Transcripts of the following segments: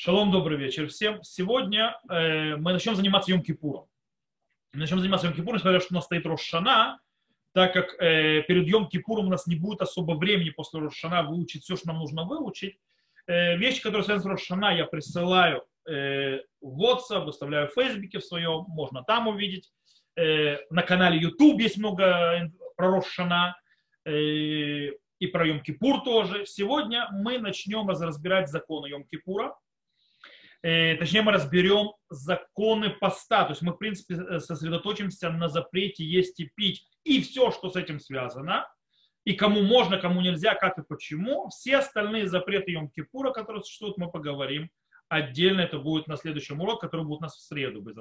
Шалом, добрый вечер всем. Сегодня э, мы начнем заниматься Йом-Кипуром. Начнем заниматься Йом-Кипуром, несмотря на то, что у нас стоит Рошана, так как э, перед Йом-Кипуром у нас не будет особо времени после Рошана выучить все, что нам нужно выучить. Э, вещи, которые связаны с Рошана, я присылаю э, в WhatsApp, выставляю в Фейсбуке в своем, можно там увидеть. Э, на канале YouTube есть много про Рошана. Э, и про Йом-Кипур тоже. Сегодня мы начнем разбирать законы Йом-Кипура э, точнее мы разберем законы поста. То есть мы, в принципе, э, сосредоточимся на запрете есть и пить и все, что с этим связано, и кому можно, кому нельзя, как и почему. Все остальные запреты Йом-Кипура, которые существуют, мы поговорим отдельно. Это будет на следующем уроке, который будет у нас в среду, без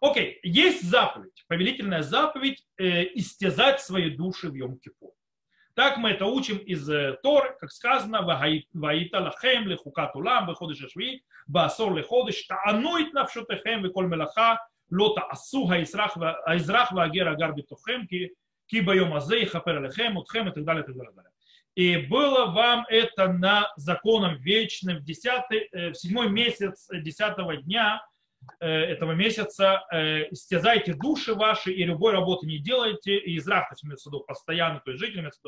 Окей, есть заповедь, повелительная заповедь э, истязать свои души в Йом-Кипур. Так мы это учим из э, Торы, как сказано, «Ваита лахем лехукат улам веходыш ашви, басор леходыш, таануит навшотехем веколь мелаха, лота асу хаизрах ваагер агар битухем, ки байом азе и хапер лехем, утхем» и так далее, и так далее. И было вам это на законом вечным в, 10, э, в 7 месяц 10 дня, этого месяца э, истязайте души ваши и любой работы не делайте, и израх, то есть постоянно, то есть житель имеется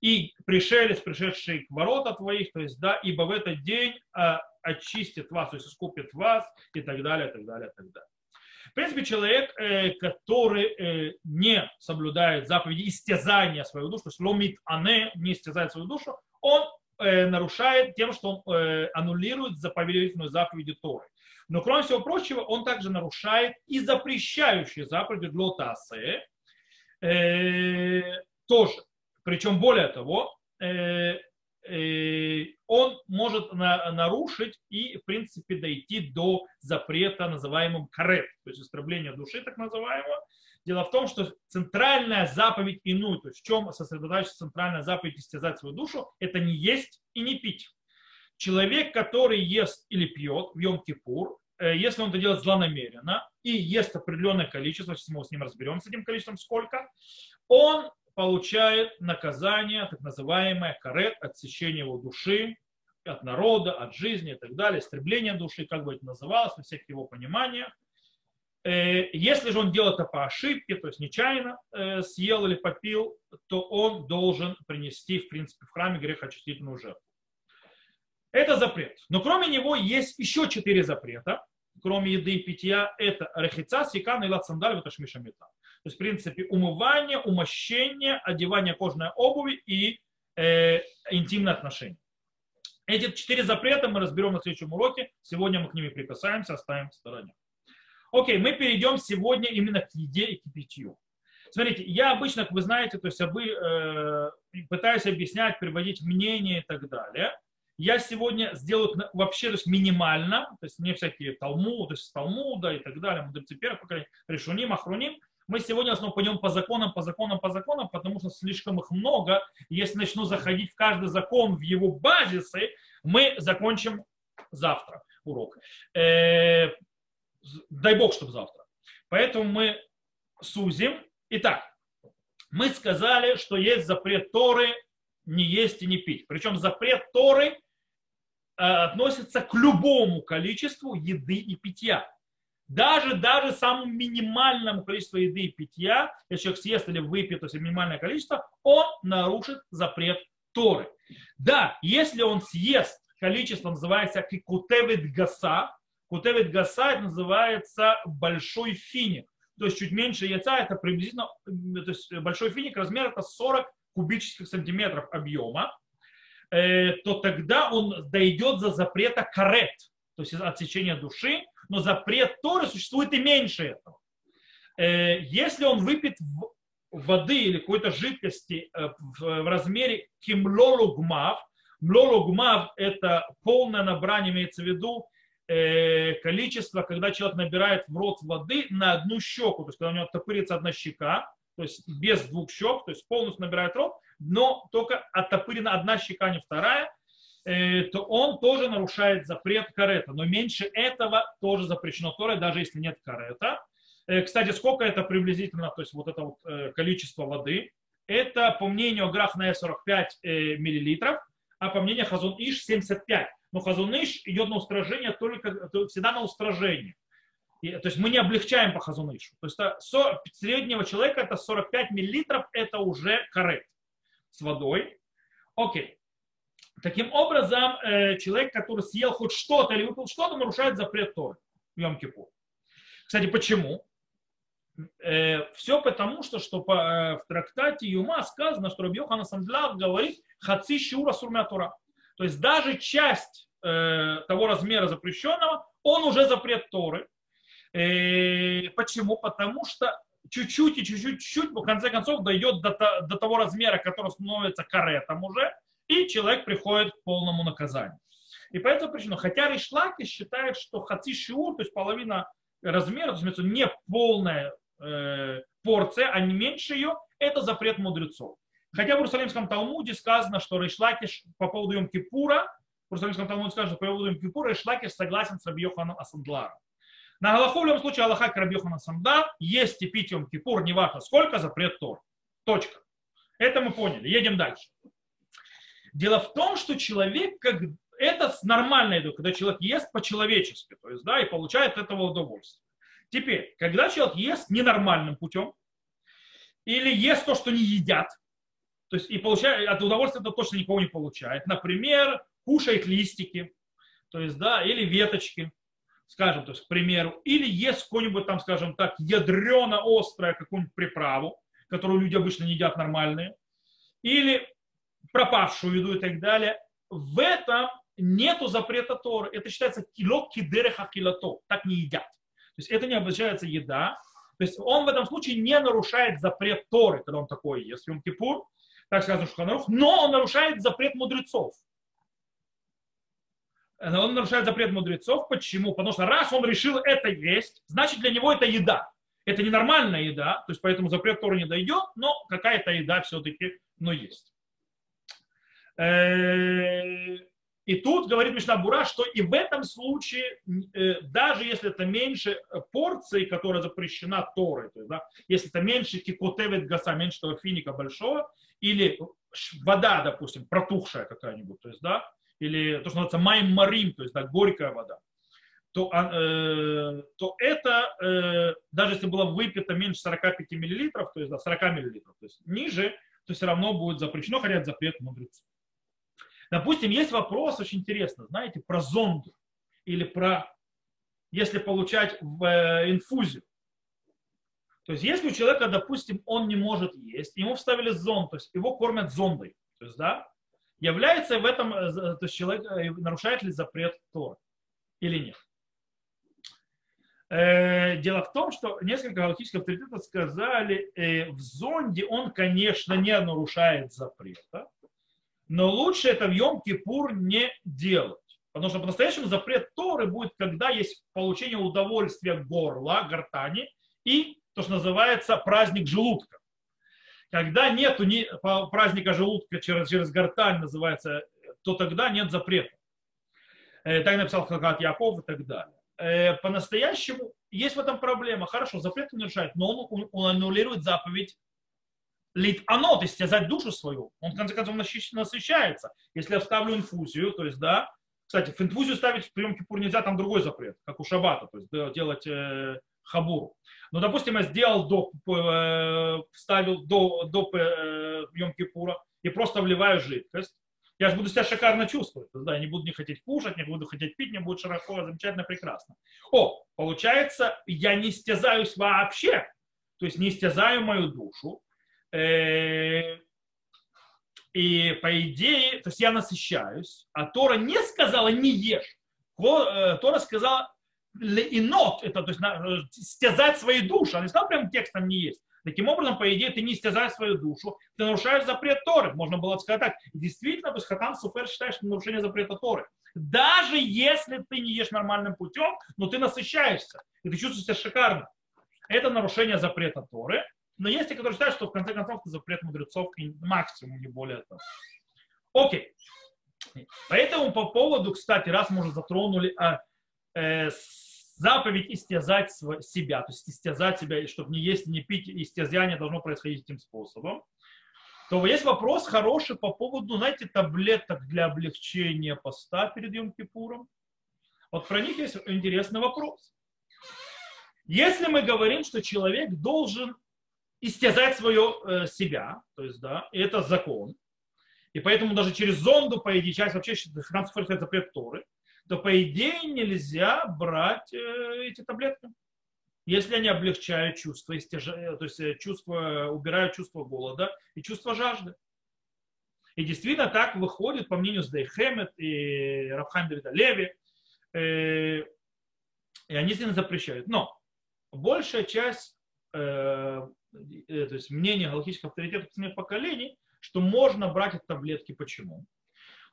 и пришелец, пришедший к ворота твоих, то есть, да, ибо в этот день а, очистит вас, то есть искупит вас, и так далее, и так далее, и так далее. В принципе, человек, э, который не соблюдает заповеди истязания свою душу, то есть ломит ане, не истязает свою душу, он нарушает тем, что он аннулирует заповедительную заповеди Торы. Но, кроме всего прочего, он также нарушает и запрещающие заповеди глотасы э, тоже. Причем, более того, э, э, он может на, нарушить и, в принципе, дойти до запрета, называемым карет, то есть истребления души, так называемого. Дело в том, что центральная заповедь иную, то есть в чем сосредотачивается центральная заповедь истязать свою душу, это не есть и не пить. Человек, который ест или пьет в Йом-Кипур, если он это делает злонамеренно и ест определенное количество, сейчас мы с ним разберемся, с этим количеством сколько, он получает наказание, так называемое карет, отсечение его души от народа, от жизни и так далее, истребление души, как бы это называлось, во всех его пониманиях. Э, если же он делает это по ошибке, то есть нечаянно э, съел или попил, то он должен принести, в принципе, в храме грехочистительную жертву. Это запрет. Но кроме него есть еще четыре запрета, кроме еды и питья, это рехица, сикан и лацандаль, это шмишамита. То есть, в принципе, умывание, умощение, одевание кожаной обуви и э, интимные отношения. Эти четыре запрета мы разберем на следующем уроке. Сегодня мы к ним прикасаемся, оставим в стороне. Окей, мы перейдем сегодня именно к еде и к питью. Смотрите, я обычно, как вы знаете, то есть я бы, э, пытаюсь объяснять, приводить мнение и так далее я сегодня сделаю вообще то есть минимально, то есть не всякие Талмуд, то есть Талмуда и так далее, мудрецы первых поколений, решуним, ахруним. Мы сегодня в основном пойдем по законам, по законам, по законам, потому что слишком их много. Если начну заходить в каждый закон, в его базисы, мы закончим завтра урок. Э, дай бог, чтобы завтра. Поэтому мы сузим. Итак, мы сказали, что есть запрет Торы не есть и не пить. Причем запрет Торы относится к любому количеству еды и питья. Даже, даже самому минимальному количеству еды и питья, если человек съест или выпьет, то есть минимальное количество, он нарушит запрет Торы. Да, если он съест количество, называется кутевит гаса, кутевит гаса это называется большой финик, то есть чуть меньше яйца, это приблизительно, то есть большой финик, размер это 40 кубических сантиметров объема, Э, то тогда он дойдет за запрета карет, то есть отсечения души, но запрет Торы существует и меньше этого. Э, если он выпьет воды или какой-то жидкости э, в размере кимлолугмав, млолугмав – это полное набрание, имеется в виду количество, когда человек набирает в рот воды на одну щеку, то есть когда у него топырится одна щека, то есть без двух щек, то есть полностью набирает рот, но только оттопырена одна щека, не вторая, э, то он тоже нарушает запрет карета. Но меньше этого тоже запрещено Торой, даже если нет карета. Э, кстати, сколько это приблизительно, то есть вот это вот э, количество воды? Это, по мнению Грахная, 45 миллилитров, а по мнению Хазун Иш 75. но Хазуныш идет на устражение только всегда на устражение. И, то есть мы не облегчаем по Хазунышу. То есть среднего человека это 45 миллилитров, это уже коррект с водой. Окей. Таким образом, э, человек, который съел хоть что-то или выпил что-то, нарушает запрет Торы в Йом-Кипур. Кстати, почему? Э, все потому, что, что э, в трактате Юма сказано, что Рабьохан Сандляв говорит «хаци шиура сурмя Тора». То есть даже часть того размера запрещенного, он уже запрет Торы. Почему? Потому что чуть-чуть и чуть-чуть, чуть-чуть, в конце концов, дойдет до, до того размера, который становится каретом уже, и человек приходит к полному наказанию. И по этой причине, хотя Ришлаки считает, что хаци шиур, то есть половина размера, то есть не полная э, порция, а не меньше ее, это запрет мудрецов. Хотя в Иерусалимском Талмуде сказано, что Ришлакиш по поводу Йом-Кипура, в Иерусалимском Талмуде сказано, что по поводу Йом-Кипура Ришлакиш согласен с Рабьеханом Асандларом. На Галаху в любом случае Аллаха к Рабьехану Асандар есть и пить Йом-Кипур, неважно сколько, запрет Тор. Точка. Это мы поняли. Едем дальше. Дело в том, что человек, как это нормальная еда, когда человек ест по-человечески, то есть, да, и получает от этого удовольствие. Теперь, когда человек ест ненормальным путем, или ест то, что не едят, то есть и получает, от удовольствия это точно никого не получает. Например, кушает листики, то есть, да, или веточки, скажем, то есть, к примеру, или ест какую-нибудь там, скажем так, ядрено-острое какую-нибудь приправу, которую люди обычно не едят нормальные, или пропавшую еду и так далее. В этом нету запрета Торы. Это считается кило кидереха килото. Так не едят. То есть это не обозначается еда. То есть он в этом случае не нарушает запрет Торы, когда он такой ест. Йом Кипур, так сказано Шуханарух, но он нарушает запрет мудрецов. Он нарушает запрет мудрецов. Почему? Потому что раз он решил это есть, значит для него это еда. Это ненормальная еда, то есть поэтому запрет Торы не дойдет, но какая-то еда все-таки но есть. Э, и тут говорит Мишнабура, что и в этом случае, э, даже если это меньше порции, которая запрещена Торой, то есть, да, если это меньше кикотевит гаса, меньше того финика большого, или вода, допустим, протухшая какая-нибудь, то есть, да, или то, что называется майм то есть, да, горькая вода, то, а, э, то это, э, даже если было выпито меньше 45 миллилитров, то есть, да, 40 миллилитров, то есть, ниже, то все равно будет запрещено, хотя это запрет мудрецов. Допустим, есть вопрос очень интересный, знаете, про зонду или про, если получать в э, инфузию. То есть если у человека, допустим, он не может есть, ему вставили зонд, то есть его кормят зондой, то есть, да, является в этом, э, то есть человек э, нарушает ли запрет Тора или нет. Дело в том, что несколько галактических авторитетов сказали, в зонде он, конечно, не нарушает запрета, но лучше это в Йом-Кипур не делать. Потому что по-настоящему запрет Торы будет, когда есть получение удовольствия горла, гортани и то, что называется праздник желудка. Когда нет ни, праздника желудка через, через гортань называется, то тогда нет запрета. Э, так написал Хакат Яков и так далее. Э, по-настоящему есть в этом проблема. Хорошо, запрет не нарушает, но он, он аннулирует заповедь лит есть истязать душу свою, он в конце концов насыщается. Если я вставлю инфузию, то есть, да, кстати, в инфузию ставить в прием кипур нельзя, там другой запрет, как у шабата, то есть делать э, хабуру. Но, допустим, я сделал до, э, вставил до, до э, йом кипура и просто вливаю жидкость, я же буду себя шикарно чувствовать. Да, я не буду не хотеть кушать, не буду хотеть пить, мне будет широко, замечательно, прекрасно. О, получается, я не стязаюсь вообще, то есть не стязаю мою душу, Э, и по идее, то есть я насыщаюсь, а Тора не сказала не ешь. Тора сказала инот, это то есть э, стязать свою душу. Она не сказала прям текстом не есть. Таким образом, по идее, ты не стязаешь свою душу, ты нарушаешь запрет Торы. Можно было сказать так. Действительно, то есть Хатам Суфер считает, что нарушение запрета Торы. Даже если ты не ешь нормальным путем, но ты насыщаешься, и ты чувствуешь себя шикарно. Это нарушение запрета Торы. Но есть те, которые считают, что в конце концов это запрет мудрецов максимум, не более того. Окей. Поэтому по поводу, кстати, раз мы уже затронули а, заповедь истязать себя, то есть истязать себя, чтобы не есть, не пить, истязание должно происходить этим способом, то есть вопрос хороший по поводу, знаете, таблеток для облегчения поста перед Йом-Кипуром. Вот про них есть интересный вопрос. Если мы говорим, что человек должен истязать свое э, себя, то есть, да, это закон, и поэтому даже через зонду, по идее, часть вообще трансфер запрет Торы, то по идее нельзя брать э, эти таблетки. Если они облегчают чувство, то есть э, чувство, убирают чувство голода и чувство жажды. И действительно так выходит, по мнению Сдейхемет и Рафхайм Давида Леви, э, и они сильно запрещают. Но большая часть, э, э, то есть мнение галактических авторитетов поколений, что можно брать эти таблетки. Почему?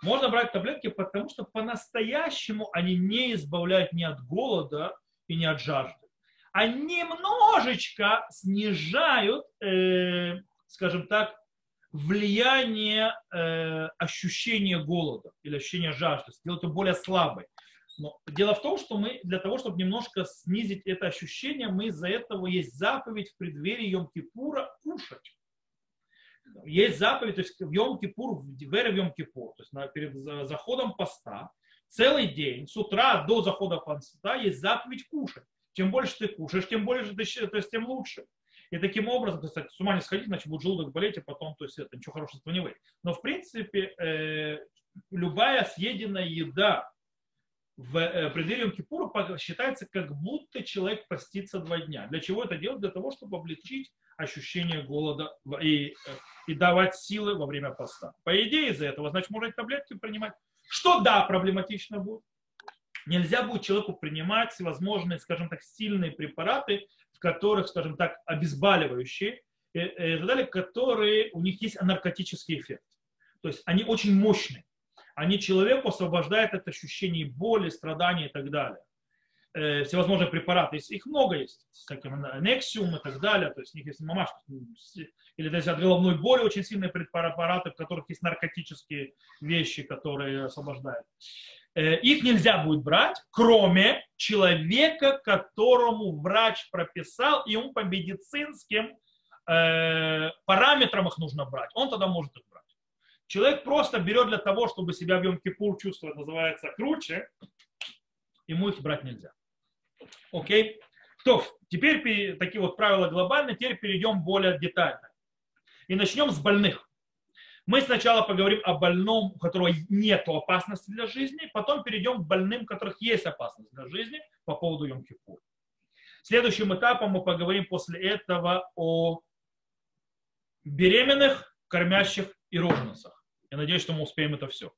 Можно брать таблетки, потому что по-настоящему они не избавляют ни от голода и ни от жажды. Они немножечко снижают, э, скажем так, влияние э, ощущения голода или ощущения жажды, сделать его более слабой. Но дело в том, что мы для того, чтобы немножко снизить это ощущение, мы из-за этого есть заповедь в преддверии Йом-Кипура кушать. Есть заповедь, то есть в Йом-Кипур, в Вере в Йом-Кипур, то есть перед заходом поста, целый день, с утра до захода поста есть заповедь кушать. Чем больше ты кушаешь, тем больше ты, то есть тем лучше. И таким образом, кстати, с ума не сходить, иначе будет желудок болеть, и потом, то есть это ничего хорошего не выйдет. Но в принципе, э, любая съеденная еда, в э, преддверии Кипура считается, как будто человек постится два дня. Для чего это делать? Для того, чтобы облегчить ощущение голода и, э, и давать силы во время поста. По идее, из-за этого, значит, можно таблетки принимать. Что да, проблематично будет. Нельзя будет человеку принимать всевозможные, скажем так, сильные препараты, в которых, скажем так, обезболивающие, и, и так далее, которые, у них есть наркотический эффект. То есть они очень мощные они человеку освобождают от ощущений боли, страданий и так далее. Э, всевозможные препараты, их много есть, всякие Nexium и так далее, то есть у них есть мамаш, или даже от головной боли очень сильные препараты, в которых есть наркотические вещи, которые освобождают. Э, их нельзя будет брать, кроме человека, которому врач прописал, и ему по медицинским э, параметрам их нужно брать. Он тогда может их Человек просто берет для того, чтобы себя в Йом-Кипур чувствовать, называется, круче, ему их брать нельзя. Окей? То, теперь такие вот правила глобальные, теперь перейдем более детально. И начнем с больных. Мы сначала поговорим о больном, у которого нет опасности для жизни, потом перейдем к больным, у которых есть опасность для жизни по поводу Йом-Кипур. Следующим этапом мы поговорим после этого о беременных, кормящих и роженицах. Я надеюсь, что мы успеем это все.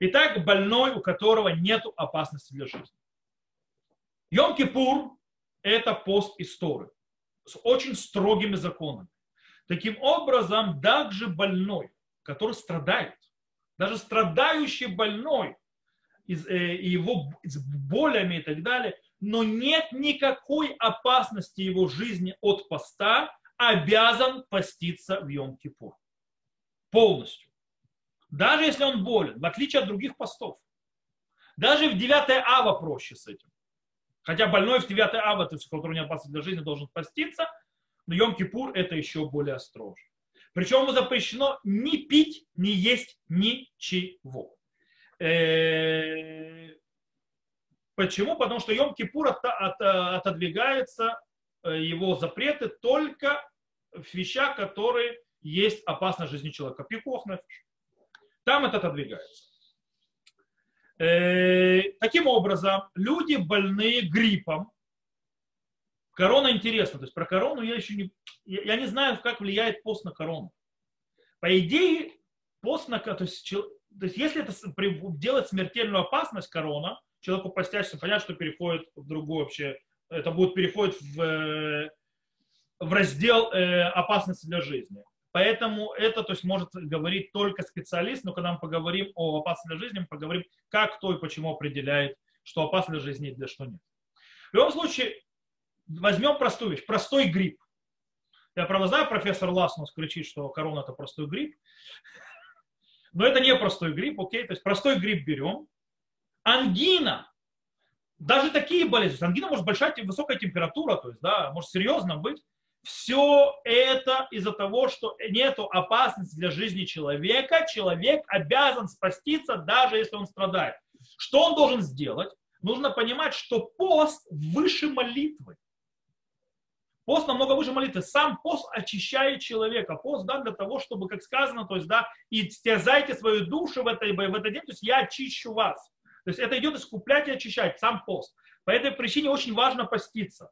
Итак, больной, у которого нет опасности для жизни. Йом-Кипур – это пост истории с очень строгими законами. Таким образом, даже больной, который страдает, даже страдающий больной, из, э, его с болями и так далее, но нет никакой опасности его жизни от поста, обязан поститься в Йом-Кипур. Полностью. Даже если он болен, в отличие от других постов. Даже в 9 ава проще с этим. Хотя больной в 9 ава, то есть, который не опасен для жизни, должен поститься, но Йом-Кипур это еще более строже. Причем ему запрещено ни пить, ни есть ничего. Э, почему? Потому что Йом-Кипур отодвигается э, его запреты только в вещах, которые есть опасность жизни человека. Пикох. Там это отодвигается. Э, таким образом, люди больные гриппом, корона интересна, то есть про корону я еще не, я не знаю, как влияет пост на корону. По идее, пост на, то есть, то есть если это делает смертельную опасность корона, человеку постящему, понятно, что переходит в другую вообще, это будет переходит в, в раздел э, опасности для жизни. Поэтому это то есть, может говорить только специалист, но когда мы поговорим о опасности для жизни, мы поговорим, как, кто и почему определяет, что опасно для жизни и для что нет. В любом случае, возьмем простую вещь, простой грипп. Я правда знаю, профессор Ласнус кричит, что корона это простой грипп. Но это не простой грипп, окей? То есть простой грипп берем. Ангина. Даже такие болезни. Ангина может большая, высокая температура, то есть, да, может серьезно быть все это из-за того, что нет опасности для жизни человека. Человек обязан спаститься, даже если он страдает. Что он должен сделать? Нужно понимать, что пост выше молитвы. Пост намного выше молитвы. Сам пост очищает человека. Пост, да, для того, чтобы, как сказано, то есть, да, и стязайте свою душу в, этой, в этот день, то есть я очищу вас. То есть это идет искуплять и очищать, сам пост. По этой причине очень важно поститься.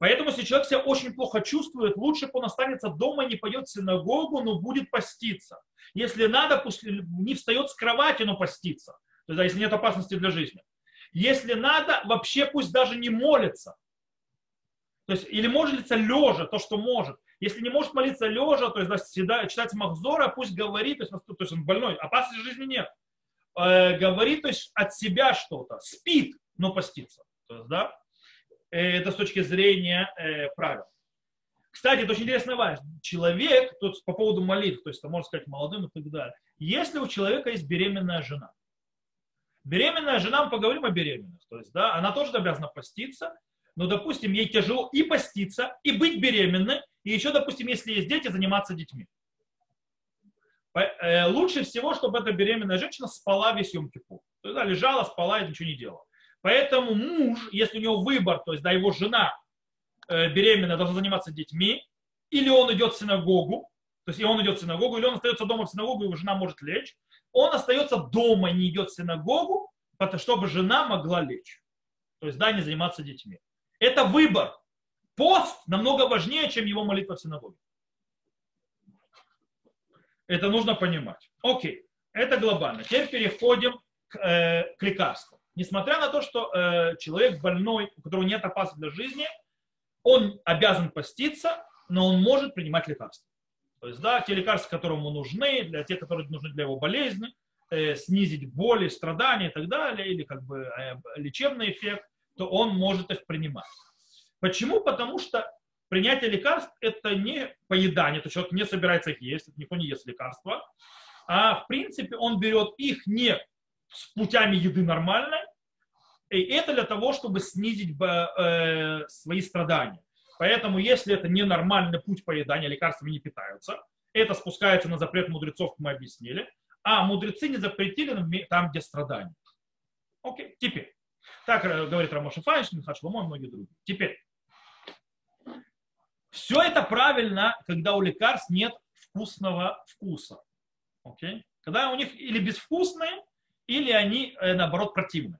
Поэтому, если человек себя очень плохо чувствует, лучше бы он останется дома, не пойдет в синагогу, но будет поститься. Если надо, пусть не встает с кровати, но поститься. То есть, если нет опасности для жизни. Если надо, вообще пусть даже не молится. То есть, или молится лежа, то, что может. Если не может молиться лежа, то есть да, читать Махзора, пусть говорит, то есть, то есть он больной, опасности жизни нет. Э, говорит то есть, от себя что-то, спит, но постится. То есть, да, это с точки зрения э, правил. Кстати, это очень интересная важность. Человек, тут по поводу молитв, то есть, можно сказать, молодым и так далее. Если у человека есть беременная жена, беременная жена, мы поговорим о беременных, то есть, да, она тоже обязана поститься, но, допустим, ей тяжело и поститься, и быть беременной, и еще, допустим, если есть дети, заниматься детьми. Э, лучше всего, чтобы эта беременная женщина спала весь Йом-Кипур. Да, лежала, спала и ничего не делала. Поэтому муж, если у него выбор, то есть да, его жена э, беременная должна заниматься детьми, или он идет в синагогу, то есть и он идет в синагогу, или он остается дома в синагогу, его жена может лечь, он остается дома, не идет в синагогу, чтобы жена могла лечь. То есть, да, не заниматься детьми. Это выбор. Пост намного важнее, чем его молитва в синагоге. Это нужно понимать. Окей, это глобально. Теперь переходим к, э, к лекарствам несмотря на то, что э, человек больной, у которого нет опасности для жизни, он обязан поститься, но он может принимать лекарства. То есть, да, те лекарства, которые ему нужны, для тех, которые нужны для его болезни, э, снизить боли, страдания и так далее, или как бы э, лечебный эффект, то он может их принимать. Почему? Потому что принятие лекарств – это не поедание, то человек не собирается их есть, никто не ест лекарства, а в принципе он берет их не с путями еды нормальной, и это для того, чтобы снизить э, свои страдания. Поэтому, если это ненормальный путь поедания, лекарствами не питаются, это спускается на запрет мудрецов, мы объяснили, а мудрецы не запретили там, где страдания. Окей, теперь. Так э, говорит Рамоша Файнш, Михаил Шломо и многие другие. Теперь. Все это правильно, когда у лекарств нет вкусного вкуса. Окей? Когда у них или безвкусные, или они, э, наоборот, противны.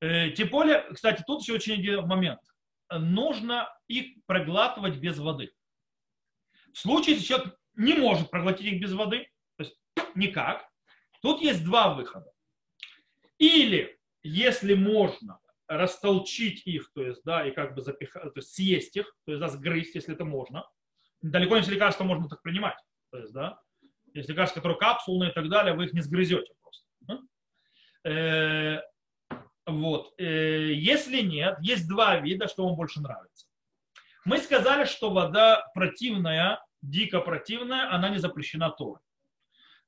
Э, тем более, кстати, тут еще очень один момент. Нужно их проглатывать без воды. В случае, если человек не может проглотить их без воды, то есть никак, тут есть два выхода. Или, если можно, растолчить их, то есть, да, и как бы запихать, то есть съесть их, то есть, да, сгрызть, если это можно. Далеко не все лекарства можно так принимать. То есть, да, есть лекарства, которые капсулные и так далее, вы их не сгрызете. Э, вот. Э, если нет, есть два вида, что вам больше нравится. Мы сказали, что вода противная, дико противная, она не запрещена Торой.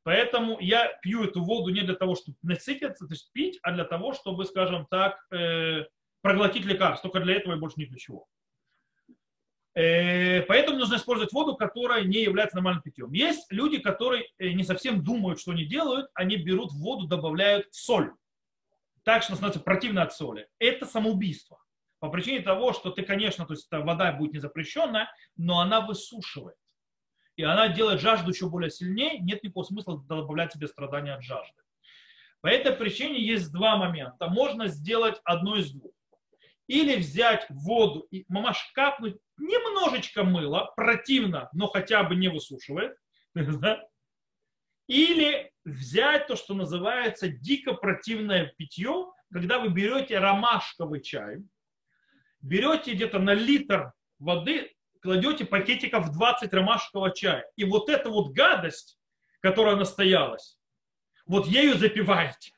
Поэтому я пью эту воду не для того, чтобы насытиться, то есть пить, а для того, чтобы, скажем так, э, проглотить лекарство. Только для этого и больше ни для чего. Поэтому нужно использовать воду, которая не является нормальным питьем. Есть люди, которые не совсем думают, что они делают, они берут воду, добавляют соль. Так что становится противно от соли. Это самоубийство. По причине того, что ты, конечно, то есть вода будет не запрещенная, но она высушивает. И она делает жажду еще более сильнее, нет никакого смысла добавлять себе страдания от жажды. По этой причине есть два момента. Можно сделать одно из двух. Или взять воду и мамаш капнуть немножечко мыла, противно, но хотя бы не высушивает. Или взять то, что называется дико противное питье, когда вы берете ромашковый чай, берете где-то на литр воды, кладете пакетиков 20 ромашкового чая. И вот эта вот гадость, которая настоялась, вот ею запиваете.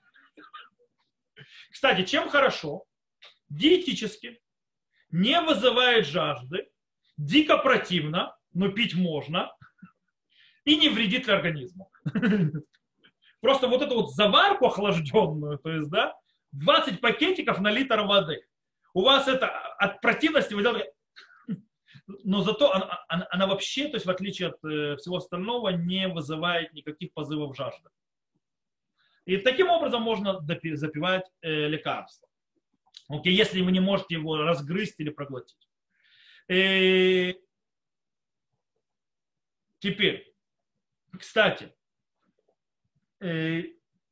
Кстати, чем хорошо? диетически, не вызывает жажды, дико противно, но пить можно, и не вредит организму. Просто вот эту вот заварку охлажденную, то есть, да, 20 пакетиков на литр воды. У вас это от противности вы но зато она, она, она вообще, то есть в отличие от э, всего остального, не вызывает никаких позывов жажды. И таким образом можно запивать э, лекарство. Окей, если вы не можете его разгрызть или проглотить. И... Э, теперь, кстати,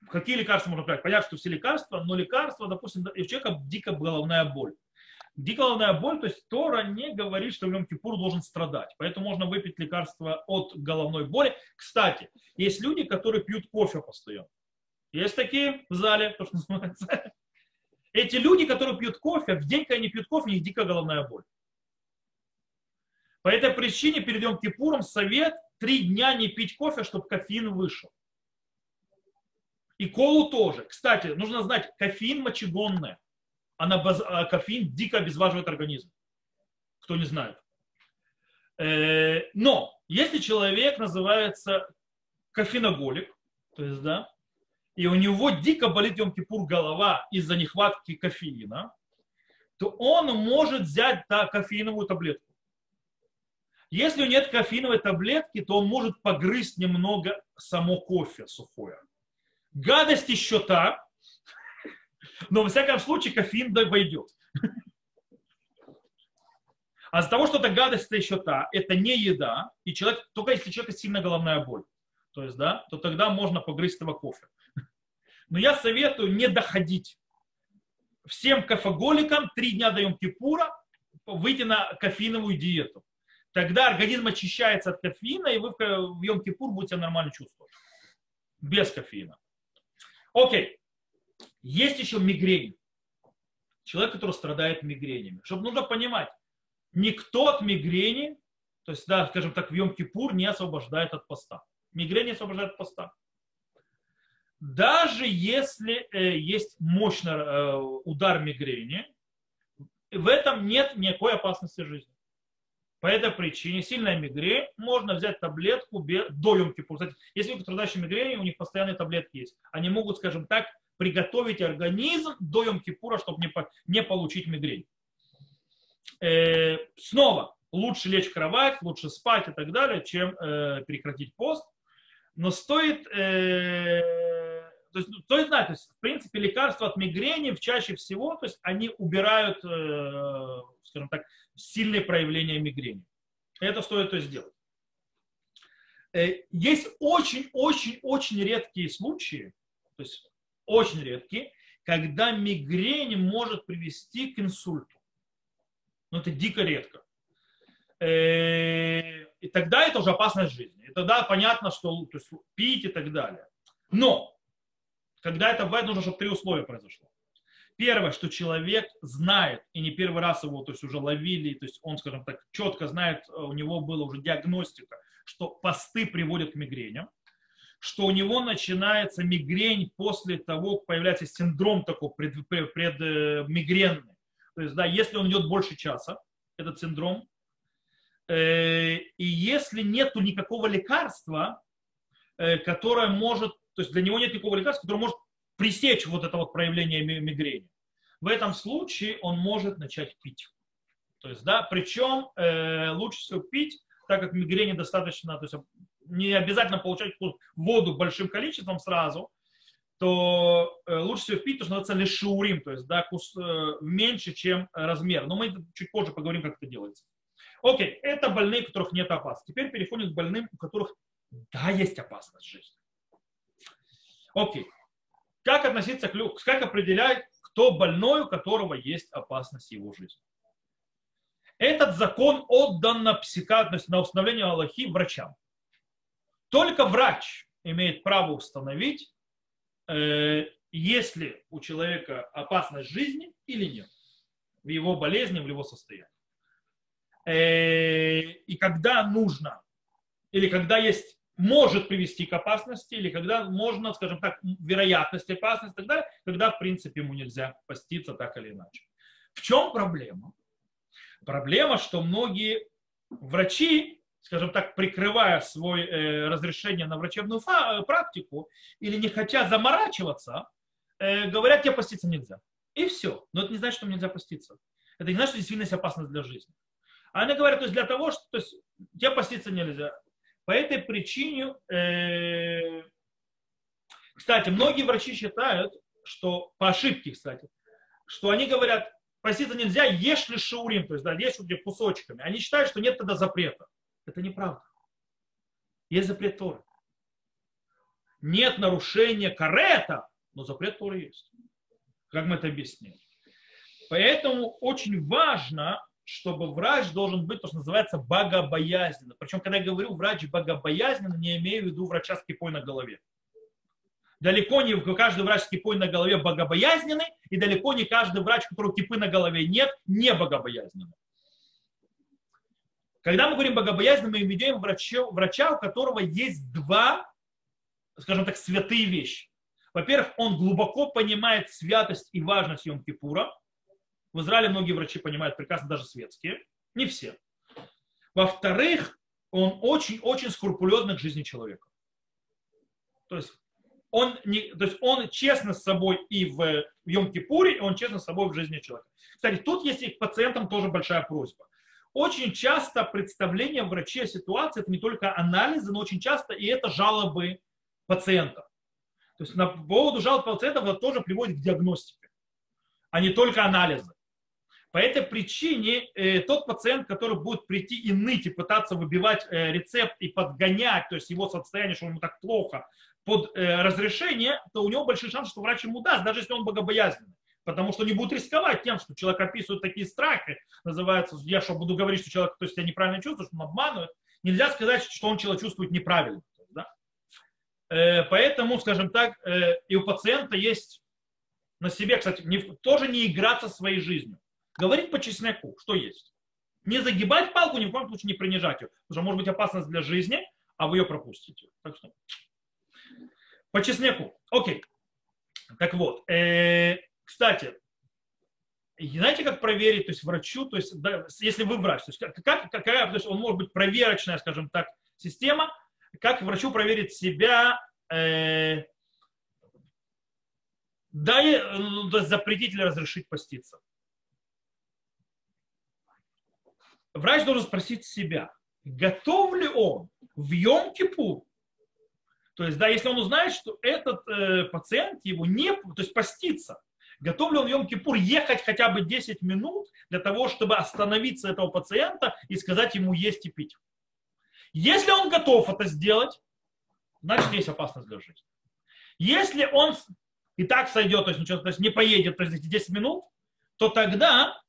какие лекарства можно брать? Понятно, что все лекарства, но лекарства, допустим, у человека дико головная боль. Дикая головная боль, то есть Тора не говорит, что в Йом Кипур должен страдать. Поэтому можно выпить лекарство от головной боли. Кстати, есть люди, которые пьют кофе постоянно. Есть такие в зале, то, что называется. Эти люди, которые пьют кофе, в день, когда они пьют кофе, у них дикая головная боль. По этой причине перед Йом Кипуром совет три дня не пить кофе, чтобы кофеин вышел. И колу тоже. Кстати, нужно знать, кофеин мочегонная. Она баз... А кофеин дико обезваживает организм. Кто не знает. Э, но если человек называется кофеиноголик, то есть, да, и у него дико болит Йом-Кипур голова из-за нехватки кофеина, то он может взять та, кофеиновую таблетку. Если нет кофеиновой таблетки, то он может погрызть немного само кофе сухое. Гадость еще та, но во всяком случае кофеин войдет. А из-за того, что это гадость, это еще та, это не еда, и человек, только если человека сильно головная боль, то есть, да, то тогда можно погрызть этого кофе. Но я советую не доходить. Всем кофеголикам три дня даем кипура выйти на кофеиновую диету. Тогда организм очищается от кофеина, и вы в Йом-Кипур будете нормально чувствовать. Без кофеина. Окей. Есть еще мигрень. Человек, который страдает мигренями. Чтобы нужно понимать, никто от мигрени, то есть, да, скажем так, в Йом-Кипур не освобождает от поста. Мигрень не освобождает от поста даже если э, есть мощный э, удар мигрени, в этом нет никакой опасности жизни. По этой причине сильная мигрень, можно взять таблетку до емки. Кстати, если вы страдающие мигрени, у них постоянные таблетки есть. Они могут, скажем так, приготовить организм до Йом-Кипура, чтобы не, не получить мигрень. Э, снова, лучше лечь в кровать, лучше спать и так далее, чем э, прекратить пост. Но стоит э, то есть, кто ну, знает, то есть, в принципе, лекарства от мигрени чаще всего, то есть, они убирают, э, скажем так, сильные проявления мигрени. Это стоит то сделать. Э, есть очень-очень-очень редкие случаи, то есть очень редкие, когда мигрень может привести к инсульту. Но это дико редко. Э, и тогда это уже опасность жизни. И тогда понятно, что то есть, пить и так далее. Но когда это бывает, нужно, чтобы три условия произошло. Первое, что человек знает, и не первый раз его то есть, уже ловили, то есть он, скажем так, четко знает, э, у него была уже диагностика, что посты приводят к мигреням, что у него начинается мигрень после того, как появляется синдром такой пред, пред, предмигренный. То есть, да, если он идет больше часа, этот синдром, э, и если нет никакого лекарства, э, которое может то есть для него нет никакого лекарства, которое может пресечь вот это вот проявление мигрени. В этом случае он может начать пить. То есть, да, причем э, лучше всего пить, так как мигрени достаточно, то есть не обязательно получать воду большим количеством сразу, то э, лучше всего пить, то, что называется лешиурим, то есть да, кус, э, меньше, чем размер. Но мы чуть позже поговорим, как это делается. Окей, это больные, у которых нет опасности. Теперь переходим к больным, у которых да, есть опасность жизни. Окей. Как относиться к людям? Как определять, кто больной, у которого есть опасность его жизни? Этот закон отдан на психиатрность, на установление Аллахи врачам. Только врач имеет право установить, э, есть ли у человека опасность жизни или нет в его болезни, в его состоянии. Э, и когда нужно, или когда есть может привести к опасности, или когда можно, скажем так, вероятность опасности далее, когда, в принципе, ему нельзя поститься так или иначе. В чем проблема? Проблема, что многие врачи, скажем так, прикрывая свое э, разрешение на врачебную фа- э, практику или не хотя заморачиваться, э, говорят, тебе поститься нельзя. И все. Но это не значит, что нельзя поститься. Это не значит, что действительно опасность для жизни. А они говорят, то есть для того, что то есть, тебе поститься нельзя. По этой причине, э, кстати, многие врачи считают, что по ошибке, кстати, что они говорят, поститься нельзя, ешь ли шаурим, то есть да, ешь где кусочками. Они считают, что нет тогда запрета. Это неправда. Есть запрет Торы. Нет нарушения карета, но запрет Торы есть. Как мы это объяснили. Поэтому очень важно, чтобы врач должен быть то, что называется богобоязненно. Причем, когда я говорю врач богобоязненно, не имею в виду врача с кипой на голове. Далеко не каждый врач с кипой на голове богобоязненный, и далеко не каждый врач, у которого кипы на голове нет, не богобоязненный. Когда мы говорим богобоязненно, мы имеем врача, врача, у которого есть два, скажем так, святые вещи. Во-первых, он глубоко понимает святость и важность Йом-Кипура. В Израиле многие врачи понимают прекрасно, даже светские. Не все. Во-вторых, он очень-очень скрупулезный к жизни человека. То есть он, не, то есть он честно с собой и в Йом-Кипуре, и он честно с собой в жизни человека. Кстати, тут есть и к пациентам тоже большая просьба. Очень часто представление врачей о ситуации это не только анализы, но очень часто и это жалобы пациентов. То есть на поводу жалоб пациентов это тоже приводит к диагностике, а не только анализы. По этой причине э, тот пациент, который будет прийти и ныть и пытаться выбивать э, рецепт и подгонять, то есть его состояние, что ему так плохо, под э, разрешение, то у него большой шанс, что врач ему даст, даже если он богобоязненный. Потому что не будет рисковать тем, что человек описывает такие страхи, называется, я что буду говорить, что человек то есть, себя неправильно чувствует, что он обманывает. Нельзя сказать, что он человек чувствует неправильно. Да? Э, поэтому, скажем так, э, и у пациента есть на себе, кстати, не, тоже не играться своей жизнью. Говорить по чесноку, что есть. Не загибать палку, ни в коем случае не принижать ее. Потому что может быть опасность для жизни, а вы ее пропустите. Так что по чесноку. Окей. Так вот, э, кстати, знаете, как проверить, то есть врачу, то есть да, если вы врач, то есть как, какая, то есть он может быть проверочная, скажем так, система, как врачу проверить себя, э, да, ну, то есть запретить или разрешить поститься. Врач должен спросить себя, готов ли он в Йом-Кипур то есть, да, если он узнает, что этот э, пациент его не, то есть постится, готов ли он в Йом-Кипур ехать хотя бы 10 минут для того, чтобы остановиться этого пациента и сказать ему есть и пить. Если он готов это сделать, значит, есть опасность для жизни. Если он и так сойдет, то есть, ничего, то есть не поедет то есть, эти 10 минут, то тогда,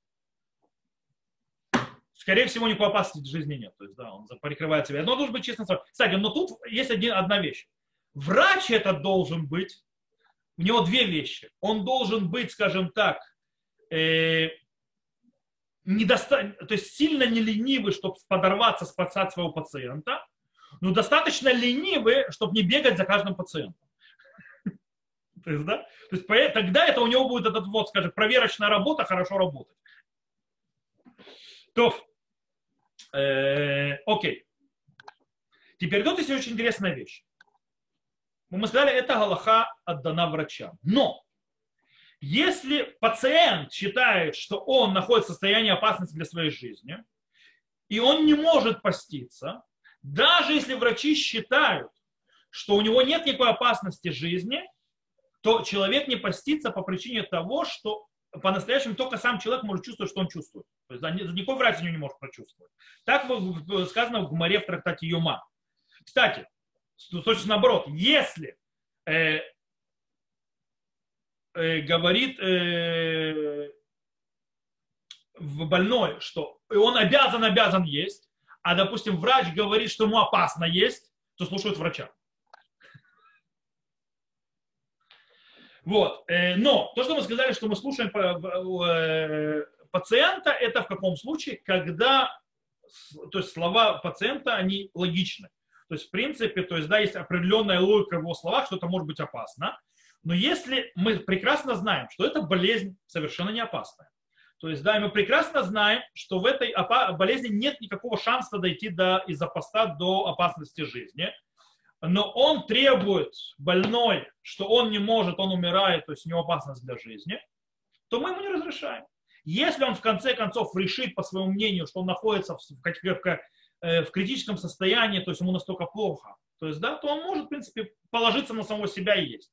скорее всего, никакой опасности для жизни нет. То есть, да, он прикрывает себя. Но должен быть честно. Кстати, но тут есть один, одна вещь. Врач этот должен быть, у него две вещи. Он должен быть, скажем так, э, недоста... то есть сильно не ленивый, чтобы подорваться, спасать своего пациента, но достаточно ленивый, чтобы не бегать за каждым пациентом. То есть, да? То есть тогда это у него будет этот вот, скажем, проверочная работа хорошо работать. То, э, окей. Теперь тут есть очень интересная вещь мы сказали, это галаха отдана врачам. Но если пациент считает, что он находится в состоянии опасности для своей жизни, и он не может поститься, даже если врачи считают, что у него нет никакой опасности жизни, то человек не постится по причине того, что по-настоящему только сам человек может чувствовать, что он чувствует. То есть никакой врач него не может прочувствовать. Так сказано в Гумаре в трактате Юма. Кстати, точно наоборот, если э, э, говорит э, в больной, что он обязан, обязан есть, а, допустим, врач говорит, что ему опасно есть, то слушают врача. Вот. Э, но то, что мы сказали, что мы слушаем э, пациента, это в каком случае, когда то есть слова пациента, они логичны. То есть, в принципе, то есть, да, есть определенная логика в его словах, что это может быть опасно. Но если мы прекрасно знаем, что эта болезнь совершенно не опасная, то есть, да, мы прекрасно знаем, что в этой болезни нет никакого шанса дойти до, из-за поста до опасности жизни, но он требует больной, что он не может, он умирает, то есть у него опасность для жизни, то мы ему не разрешаем. Если он в конце концов решит по своему мнению, что он находится в, в, э, в критическом состоянии, то есть ему настолько плохо, то есть, да, то он может, в принципе, положиться на самого себя и есть.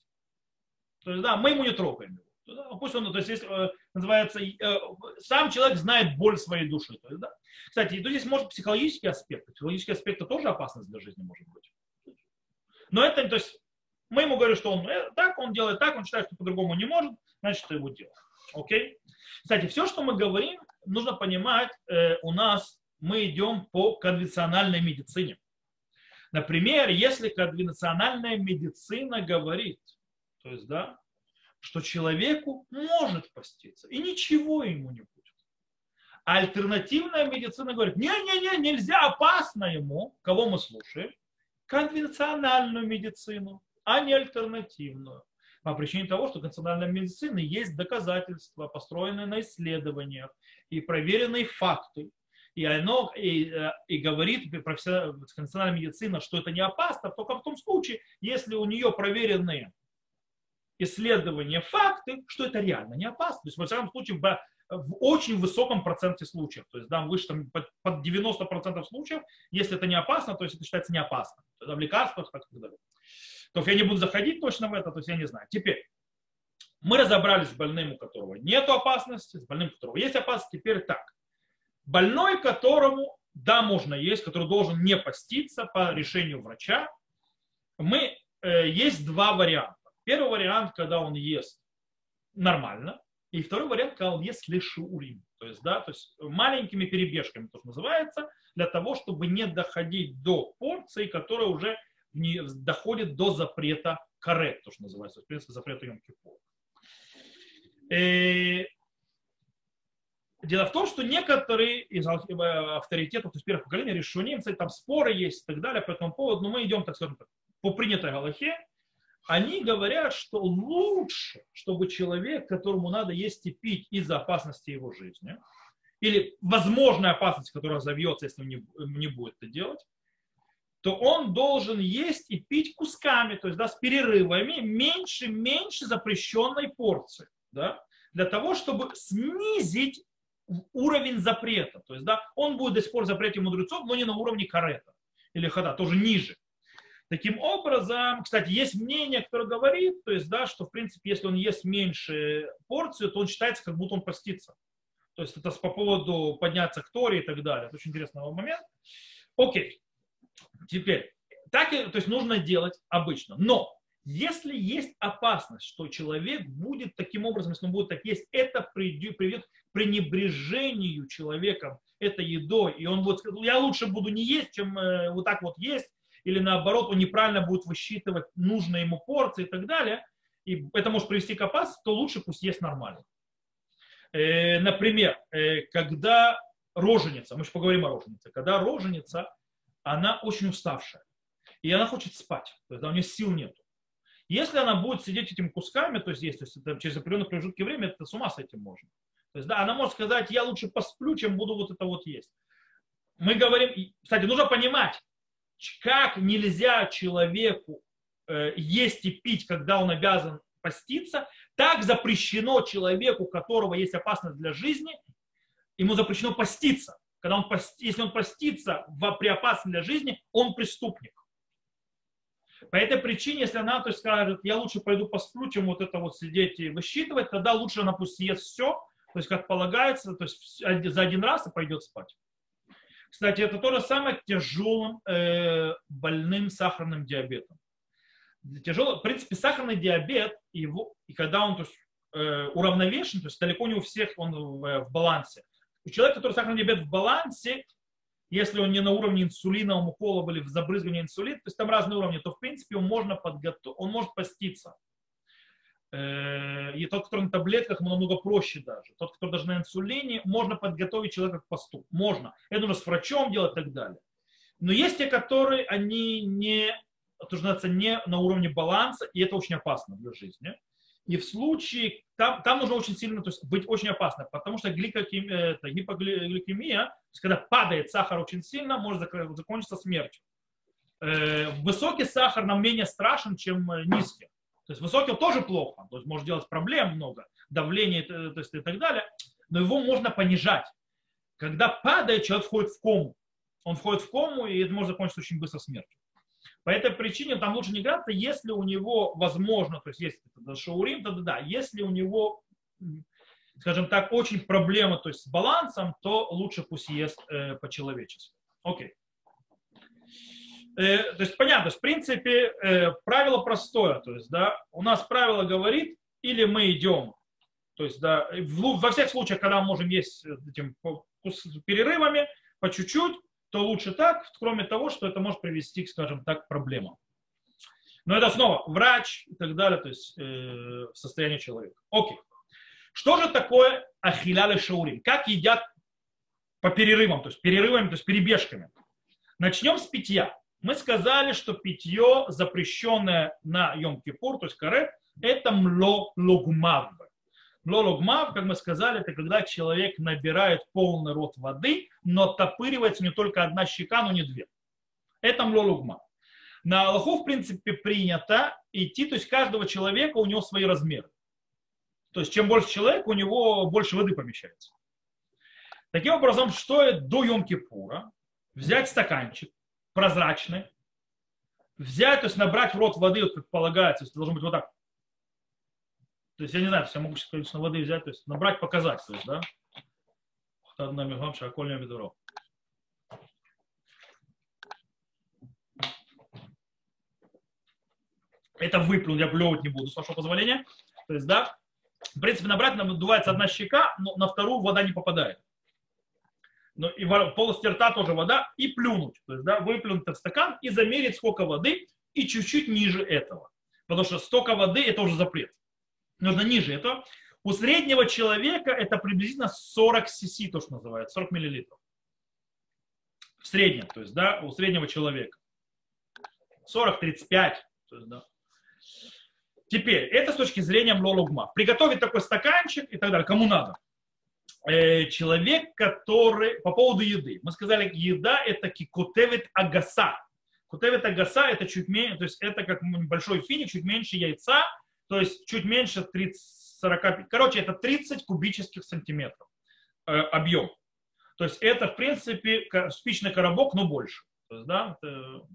То есть, да, мы ему не трогаем его. Пусть он, то есть, есть э, называется, э, сам человек знает боль своей души. То есть, да. Кстати, тут здесь может психологический аспект. Психологический аспект это тоже опасность для жизни может быть. Но это, то есть, мы ему говорим, что он так, он делает так, он считает, что по-другому не может, значит, это его дело. Окей? Кстати, все, что мы говорим, нужно понимать, э, у нас мы идем по конвенциональной медицине. Например, если конвенциональная медицина говорит, то есть, да, что человеку может поститься, и ничего ему не будет. А альтернативная медицина говорит, не-не-не, нельзя, опасно ему, кого мы слушаем, конвенциональную медицину, а не альтернативную. По причине того, что конвенциональная медицина есть доказательства, построенные на исследованиях и проверенные факты. И оно и, э, и говорит конвенциональная медицина, что это не опасно, только в том случае, если у нее проверенные исследования, факты, что это реально не опасно. То есть, во всяком случае, в, очень высоком проценте случаев. То есть, да, выше там, под, под 90% случаев, если это не опасно, то есть это считается не опасно. То есть, в лекарствах так и далее. То есть я не буду заходить точно в это, то есть я не знаю. Теперь, мы разобрались с больным, у которого нет опасности, с больным, у которого есть опасность. Теперь так. Больной, которому, да, можно есть, который должен не поститься по решению врача, мы, э, есть два варианта. Первый вариант, когда он ест нормально, и второй вариант, ест лишурим, то есть, да, то есть маленькими перебежками, то, называется, для того, чтобы не доходить до порции, которая уже не доходит до запрета карет, то, что называется, в принципе, запрета йом э, Дело в том, что некоторые из авторитетов, то есть первых поколений, решуним, там споры есть и так далее по этому поводу, но мы идем, так скажем, по принятой галахе, они говорят, что лучше, чтобы человек, которому надо есть и пить из-за опасности его жизни, или возможной опасности, которая завьется, если он не, будет это делать, то он должен есть и пить кусками, то есть да, с перерывами, меньше-меньше запрещенной порции, да, для того, чтобы снизить уровень запрета. То есть да, он будет до сих пор запрете мудрецов, но не на уровне карета или хада, тоже ниже. Таким образом, кстати, есть мнение, которое говорит, то есть, да, что, в принципе, если он ест меньше порцию, то он считается, как будто он постится. То есть это по поводу подняться к Торе и так далее. Это очень интересный момент. Окей. Теперь, так, то есть нужно делать обычно. Но если есть опасность, что человек будет таким образом, если он будет так есть, это приведет к пренебрежению человеком этой едой, и он будет сказать, я лучше буду не есть, чем э, вот так вот есть, или наоборот, он неправильно будет высчитывать нужные ему порции и так далее, и это может привести к опасности, то лучше пусть есть нормально. Э, например, э, когда роженица, мы же поговорим о роженице, когда роженица, она очень уставшая, и она хочет спать, то есть у нее сил нет. Если она будет сидеть этими кусками, то есть если это через определенные промежутки времени, это с ума с этим можно. То есть, да, она может сказать, я лучше посплю, чем буду вот это вот есть. Мы говорим, кстати, нужно понимать, как нельзя человеку э, есть и пить, когда он обязан поститься, так запрещено человеку, у которого есть опасность для жизни, ему запрещено поститься. Когда он пост, если он постится в, при опасности для жизни, он преступник. По этой причине, если она то есть, скажет, я лучше пойду посплю, чем вот это вот сидеть и высчитывать, тогда лучше она пусть съест все, то есть как полагается, то есть за один раз и пойдет спать. Кстати, это то же самое к тяжелым э, больным сахарным диабетом. Тяжелый, в принципе, сахарный диабет, его, и когда он то есть, э, уравновешен, то есть далеко не у всех он в, э, в балансе. У человека, который сахарный диабет в балансе, если он не на уровне инсулина, уколов или в забрызгании инсулина, то есть там разные уровни, то в принципе он, можно подготов... он может поститься. Э, и тот, который на таблетках, намного проще даже. Тот, кто даже на инсулине, можно подготовить человека к посту. Можно. Это нужно с врачом делать и так далее. Но есть те, которые, они не, это не на уровне баланса, и это очень опасно для жизни. И в случае, там, там нужно очень сильно, то есть быть очень опасно, потому что гликокемия, это, гипогликемия, то есть когда падает сахар очень сильно, может закончиться смертью. Э, высокий сахар нам менее страшен, чем э, низкий. То есть высокий тоже плохо, то есть может делать проблем много, давление то есть, и так далее. но его можно понижать. Когда падает, человек входит в кому. Он входит в кому, и это может закончиться очень быстро смертью. По этой причине там лучше не играться, если у него возможно, то есть если это шаурим, то да, если у него, скажем так, очень проблема то есть с балансом, то лучше пусть ест э, по-человечески. Окей. Э, то есть понятно, то в принципе э, правило простое, то есть да, у нас правило говорит, или мы идем, то есть да, в, во всех случаях, когда мы можем есть этим перерывами по чуть-чуть, то лучше так, кроме того, что это может привести, скажем так, к проблемам. Но это снова врач и так далее, то есть э, состояние человека. Окей. Что же такое ахиляли шаурим? Как едят по перерывам, то есть перерывами, то есть перебежками? Начнем с питья. Мы сказали, что питье, запрещенное на Йом-Кипур, то есть каре, это мло логмав. Лологмав, как мы сказали, это когда человек набирает полный рот воды, но топыривается не только одна щека, но не две. Это млологмав. На Аллаху, в принципе, принято идти, то есть каждого человека у него свои размеры. То есть чем больше человек, у него больше воды помещается. Таким образом, стоит до Йом-Кипура взять стаканчик прозрачный, взять, то есть набрать в рот воды, вот как полагается, то есть должно быть вот так то есть я не знаю, то есть я могу сейчас количество воды взять, то есть набрать, показать, то есть, да. Это выплюнуть, я плевать не буду, с вашего позволения. То есть, да, в принципе, набрать надувается одна щека, но на вторую вода не попадает. Но и в полости рта тоже вода, и плюнуть. То есть, да, выплюнуть в стакан и замерить, сколько воды, и чуть-чуть ниже этого. Потому что столько воды – это уже запрет нужно ниже этого. У среднего человека это приблизительно 40 cc, то, что называется, 40 миллилитров. В среднем, то есть, да, у среднего человека. 40-35. Да. Теперь, это с точки зрения млологма. Приготовить такой стаканчик и так далее, кому надо. Э, человек, который, по поводу еды, мы сказали, еда это кикотевит агаса. Кутевит агаса это чуть меньше, то есть это как большой финик, чуть меньше яйца, то есть чуть меньше 30, 45, короче, это 30 кубических сантиметров э, объем. То есть это, в принципе, спичный коробок, но больше. То есть, да, это,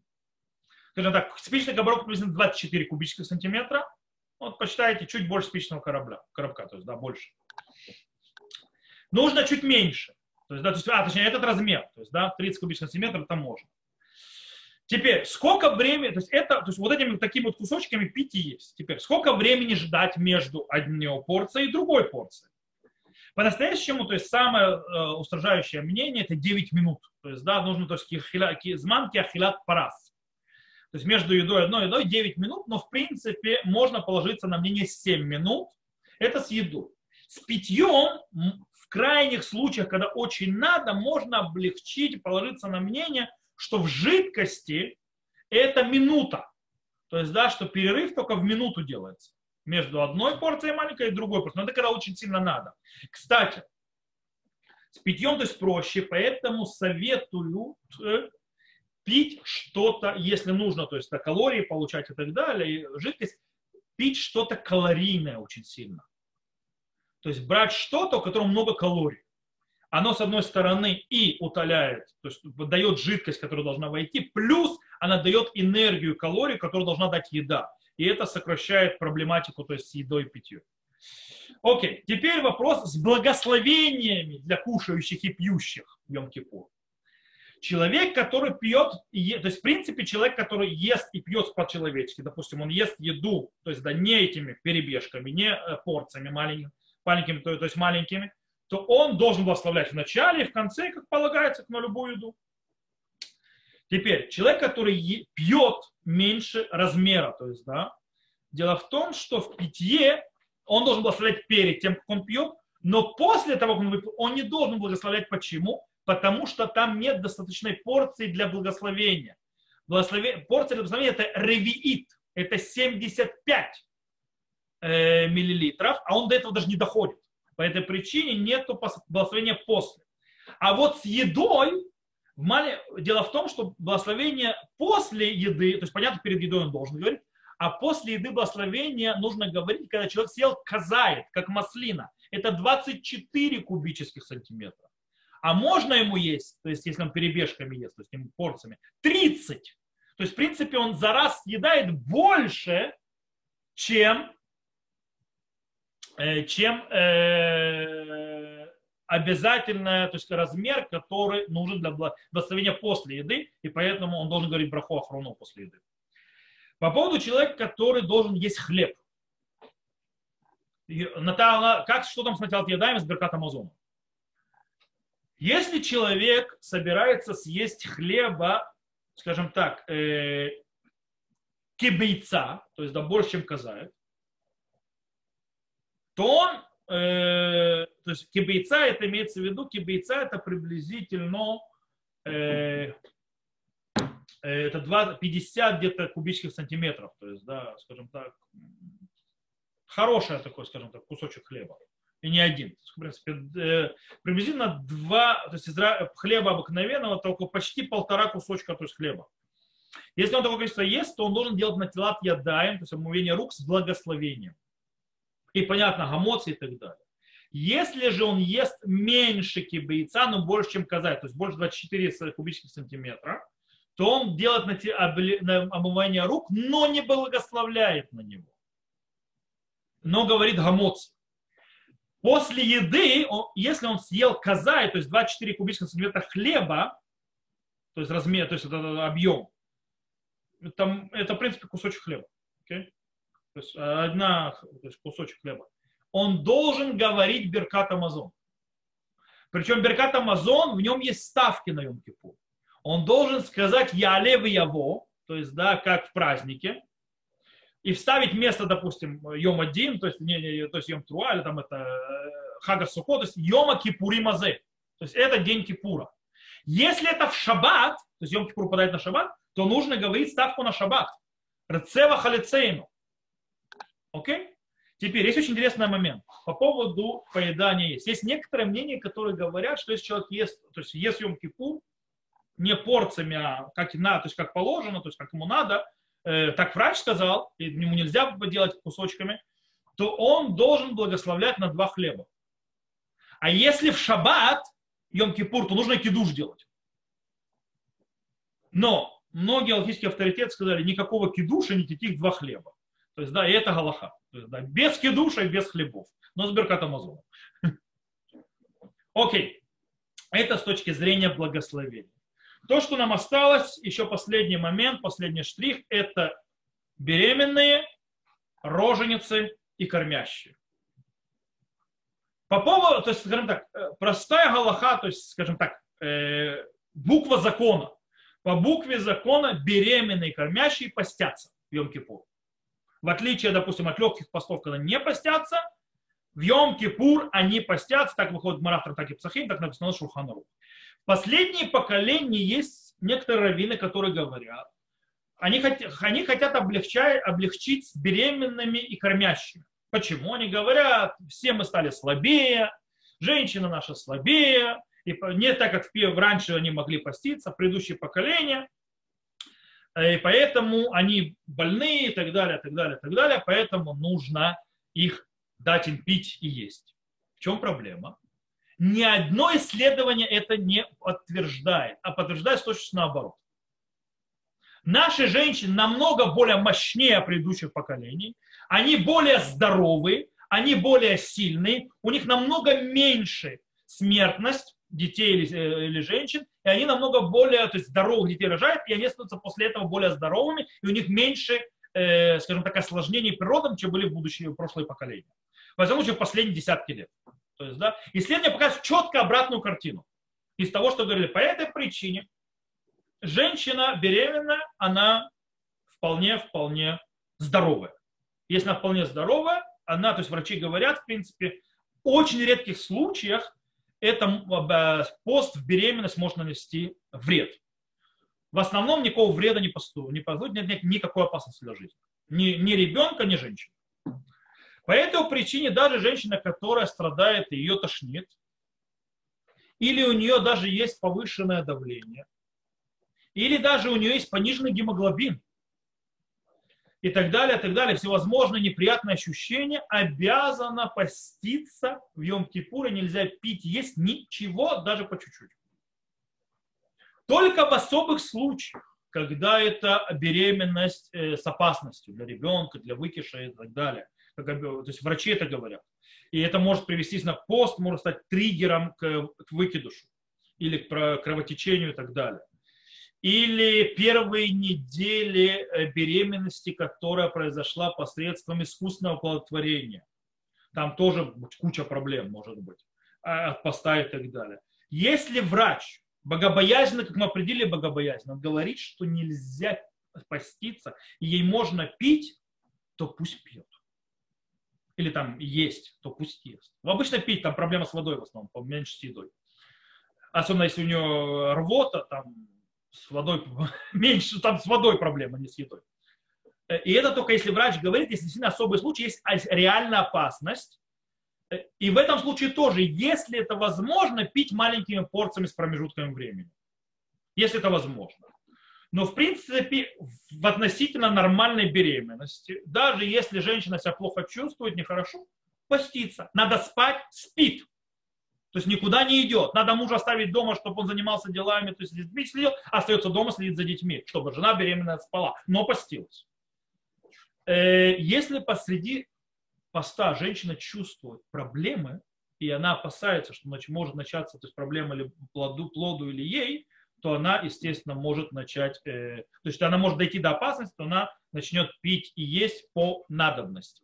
скажем так, спичный коробок приблизительно 24 кубических сантиметра. Вот посчитайте, чуть больше спичного корабля, коробка, то есть, да, больше. Нужно чуть меньше. То есть, да, то есть, а, точнее, этот размер, то есть, да, 30 кубических сантиметров это можно. Теперь, сколько времени, то есть это, то есть вот этими такими вот кусочками пить и есть. Теперь, сколько времени ждать между одной порцией и другой порцией? По-настоящему, то есть самое э, устражающее мнение это 9 минут. То есть, да, нужно, то есть, зман киахилат парас. То есть между едой одной и едой 9 минут, но в принципе можно положиться на мнение 7 минут. Это с едой. С питьем крайних случаях, когда очень надо, можно облегчить, положиться на мнение – что в жидкости это минута. То есть, да, что перерыв только в минуту делается между одной порцией маленькой и другой порцией. Но это когда очень сильно надо. Кстати, с питьем то есть проще, поэтому советую э, пить что-то, если нужно, то есть калории получать и так далее, и жидкость, пить что-то калорийное очень сильно. То есть брать что-то, у которого много калорий оно, с одной стороны, и утоляет, то есть дает жидкость, которая должна войти, плюс она дает энергию, калорий, которую должна дать еда. И это сокращает проблематику, то есть с едой и питьем. Окей, теперь вопрос с благословениями для кушающих и пьющих в Йом-Кипур. Человек, который пьет, то есть в принципе человек, который ест и пьет по-человечески, допустим, он ест еду, то есть да, не этими перебежками, не э, порциями маленькими, маленькими, то, то есть маленькими, то он должен благословлять в начале и в конце, как полагается, на любую еду. Теперь, человек, который пьет меньше размера, то есть, да, дело в том, что в питье он должен благословлять перед тем, как он пьет, но после того, как он выпил, он не должен благословлять. Почему? Потому что там нет достаточной порции для благословения. Благословение, порция для благословения это ревиит, это 75 э, миллилитров, а он до этого даже не доходит. По этой причине нет благословения после. А вот с едой, дело в том, что благословение после еды, то есть понятно, перед едой он должен говорить, А после еды благословения нужно говорить, когда человек съел казает, как маслина. Это 24 кубических сантиметра. А можно ему есть, то есть если он перебежками ест, то есть ему порциями, 30. То есть, в принципе, он за раз съедает больше, чем, чем э, обязательно, то есть размер, который нужен для благословения после еды, и поэтому он должен говорить браху охрону после еды. По поводу человека, который должен есть хлеб. Наталья, как, что там сначала едаем с Беркат Амазона? Если человек собирается съесть хлеба, скажем так, э, кибейца, то есть да, больше, чем казает, то он, э, то есть кибейца, это имеется в виду, кибейца это приблизительно э, это 2, 50 где-то кубических сантиметров, то есть, да, скажем так, хороший такой, скажем так, кусочек хлеба. И не один. В принципе, э, приблизительно два, то есть из хлеба обыкновенного только почти полтора кусочка то есть хлеба. Если он такое количество ест, то он должен делать на телат ядаем, то есть омовение рук с благословением. И понятно, гамоции и так далее. Если же он ест меньше кибейца, но больше, чем казать, то есть больше 24 кубических сантиметра, то он делает на омывание рук, но не благословляет на него. Но говорит гамоц. После еды, если он съел казай, то есть 24 кубических сантиметра хлеба, то есть размер, то есть это объем, это, это в принципе кусочек хлеба. Okay? То есть одна, то есть кусочек хлеба. Он должен говорить Беркат Амазон. Причем Беркат Амазон, в нем есть ставки на Йом-Кипур он должен сказать «Ялев Яво», то есть, да, как в празднике, и вставить место, допустим, Йом Один, то есть, не, не, то есть Йом Труа, или там это э, Хага Сухо, то есть Йома Кипури Мазе, то есть это день Кипура. Если это в шаббат, то есть Йом Кипур попадает на шаббат, то нужно говорить ставку на шаббат. Рецева халицейну. Окей? Теперь есть очень интересный момент по поводу поедания есть. Есть некоторые мнения, которые говорят, что если человек ест, то есть ест Йом Кипур, не порциями, а как, на, то есть как положено, то есть как ему надо, э, так врач сказал, и ему нельзя делать кусочками, то он должен благословлять на два хлеба. А если в шаббат, Йом-Кипур, то нужно кидуш делать. Но многие алхийские авторитеты сказали, никакого кидуша, никаких два хлеба. То есть, да, и это галаха. То есть, да, без кидуша и без хлебов. Но с Беркатом Окей. Это с точки зрения благословения. То, что нам осталось, еще последний момент, последний штрих, это беременные, роженицы и кормящие. По поводу, то есть, скажем так, э, простая галаха, то есть, скажем так, э, буква закона. По букве закона беременные и кормящие постятся в Йом-Кипур. В отличие, допустим, от легких постов, когда не постятся, в Йом-Кипур они постятся, так выходит Марафтар, так и Псахим, так написано в Шурханару последние поколения есть некоторые раввины, которые говорят, они, хотят, они хотят облегчать, облегчить с беременными и кормящими. Почему? Они говорят, все мы стали слабее, женщина наша слабее, и не так, как раньше они могли поститься, предыдущие поколения, и поэтому они больны и так далее, так далее, так далее, поэтому нужно их дать им пить и есть. В чем проблема? ни одно исследование это не подтверждает, а подтверждает точно наоборот. Наши женщины намного более мощнее предыдущих поколений, они более здоровые, они более сильные, у них намного меньше смертность детей или, э, или женщин, и они намного более то есть, здоровых детей рожают, и они становятся после этого более здоровыми, и у них меньше, э, скажем так, осложнений природом, чем были в будущие, прошлые поколения. Во всяком случае, последние десятки лет. То есть, да, исследование показывает четко обратную картину. Из того, что говорили, по этой причине женщина беременная, она вполне, вполне здоровая. Если она вполне здоровая, она, то есть врачи говорят, в принципе, в очень редких случаях это э, пост в беременность может нанести вред. В основном никакого вреда не поступит, не поступит нет, нет никакой опасности для жизни. Ни, ни ребенка, ни женщины. По этой причине даже женщина, которая страдает ее тошнит, или у нее даже есть повышенное давление, или даже у нее есть пониженный гемоглобин, и так далее, и так далее, всевозможные неприятные ощущения, обязана поститься в Йом-Кипур, и нельзя пить, есть ничего, даже по чуть-чуть. Только в особых случаях, когда это беременность э, с опасностью для ребенка, для выкиша и так далее. То есть врачи это говорят. И это может привести на пост, может стать триггером к, к выкидушу или к кровотечению и так далее. Или первые недели э, беременности, которая произошла посредством искусственного оплодотворения. Там тоже куча проблем может быть а, от поста и так далее. Если врач богобоязненно, как мы определили богобоязненно, говорит, что нельзя поститься, и ей можно пить, то пусть пьет. Или там есть, то пусть ест. Ну, обычно пить, там проблема с водой в основном, поменьше с едой. Особенно если у нее рвота, там с водой меньше, там с водой проблема, не с едой. И это только если врач говорит, если действительно особый случай, есть реальная опасность, и в этом случае тоже, если это возможно, пить маленькими порциями с промежутками времени. Если это возможно. Но в принципе, в относительно нормальной беременности, даже если женщина себя плохо чувствует, нехорошо, поститься. Надо спать, спит. То есть никуда не идет. Надо мужа оставить дома, чтобы он занимался делами, то есть детьми следил, остается дома, следит за детьми, чтобы жена беременная спала, но постилась. Э, если посреди поста женщина чувствует проблемы, и она опасается, что может начаться то есть проблема или плоду, плоду или ей, то она, естественно, может начать, э, то есть она может дойти до опасности, то она начнет пить и есть по надобности.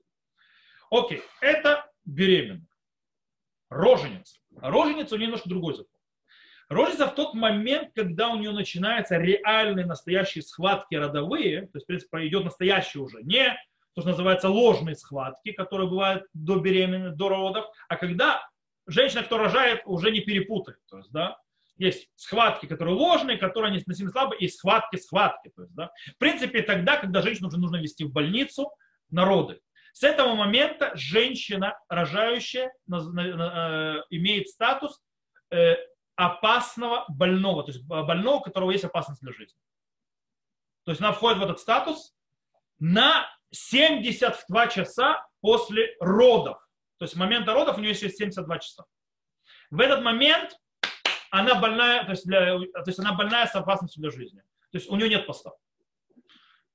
Окей, это беременная. Роженица. Роженица у нее немножко другой закон. Роженица в тот момент, когда у нее начинаются реальные настоящие схватки родовые, то есть, в принципе, идет настоящий уже, не то, что называется ложные схватки, которые бывают до беременности, до родов, а когда женщина, кто рожает, уже не перепутает. То есть, да, есть схватки, которые ложные, которые не сильно слабые, и схватки-схватки. То есть, да. В принципе, тогда, когда женщину уже нужно вести в больницу на роды. С этого момента женщина, рожающая, э, имеет статус э, опасного больного, то есть больного, у которого есть опасность для жизни. То есть она входит в этот статус на 72 часа после родов. То есть с момента родов у нее есть 72 часа. В этот момент она больная, то есть, для, то есть она больная с опасностью для жизни. То есть у нее нет поста.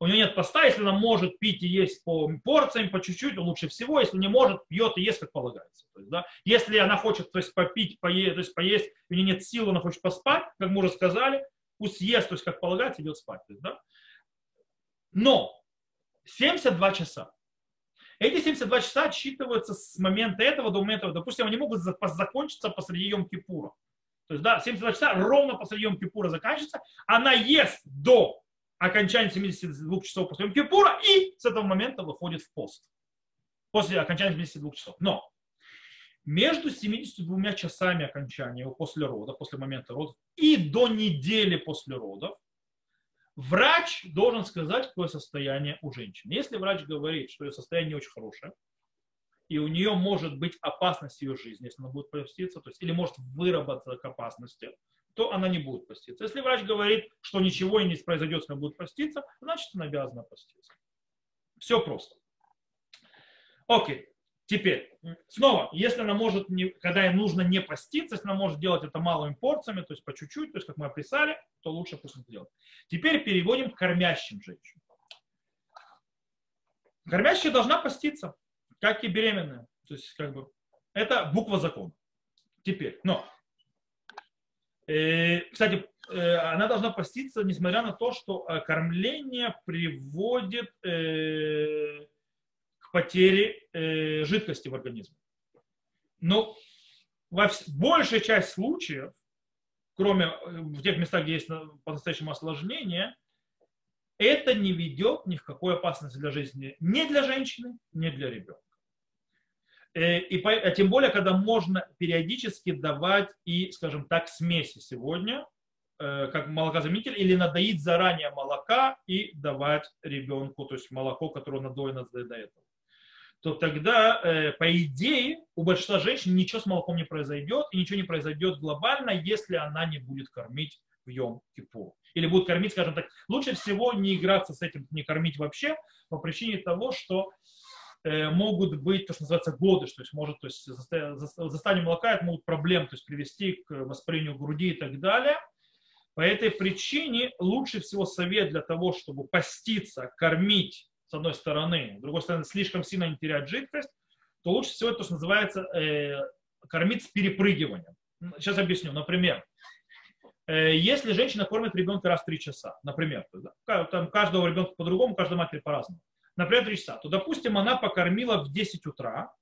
У нее нет поста, если она может пить и есть по порциям, по чуть-чуть, лучше всего. Если не может, пьет и ест, как полагается. То есть, да, если она хочет то есть, попить, поесть, то есть поесть, у нее нет сил, она хочет поспать, как мы уже сказали, пусть ест, то есть как полагается, идет спать. То есть, да. Но 72 часа. Эти 72 часа отсчитываются с момента этого до момента, допустим, они могут закончиться посреди Йом-Кипура. То есть, да, 72 часа ровно посреди Йом-Кипура заканчивается. Она ест до окончания 72 часов после Йом-Кипура и с этого момента выходит в пост. После окончания 72 часов. Но между 72 часами окончания после родов, после момента родов и до недели после родов врач должен сказать, какое состояние у женщины. Если врач говорит, что ее состояние не очень хорошее, и у нее может быть опасность ее жизни, если она будет поститься, то есть, или может выработаться к опасности, то она не будет поститься. Если врач говорит, что ничего и не произойдет, если она будет поститься, значит она обязана поститься. Все просто. Окей. Теперь, снова, если она может, не, когда ей нужно не поститься, если она может делать это малыми порциями, то есть по чуть-чуть, то есть как мы описали, то лучше пусть это делать. Теперь переводим к кормящим женщинам. Кормящая должна поститься, как и беременная. То есть, как бы, это буква закона. Теперь, но, кстати, э, она должна поститься, несмотря на то, что э, кормление приводит э, потери э, жидкости в организме. Но во большая часть случаев, кроме э, в тех местах, где есть по-настоящему осложнение, это не ведет ни в какой опасности для жизни ни для женщины, ни для ребенка. Э, и по, а тем более, когда можно периодически давать и, скажем так, смеси сегодня, э, как молокозаменитель, или надоить заранее молока и давать ребенку, то есть молоко, которое надоено до этого то тогда, э, по идее, у большинства женщин ничего с молоком не произойдет, и ничего не произойдет глобально, если она не будет кормить в Йом-Кипур. Или будут кормить, скажем так. Лучше всего не играться с этим, не кормить вообще, по причине того, что э, могут быть, то, что называется, годы, то есть может, то есть заставление молока это могут проблемы, то есть привести к воспалению груди и так далее. По этой причине лучше всего совет для того, чтобы поститься, кормить, с одной стороны, с другой стороны, слишком сильно не терять жидкость, то лучше всего то, что называется э, кормить с перепрыгиванием. Сейчас объясню. Например, э, если женщина кормит ребенка раз в 3 часа, например, там каждого ребенка по-другому, каждая матери по-разному, например, 3 часа, то, допустим, она покормила в 10 утра,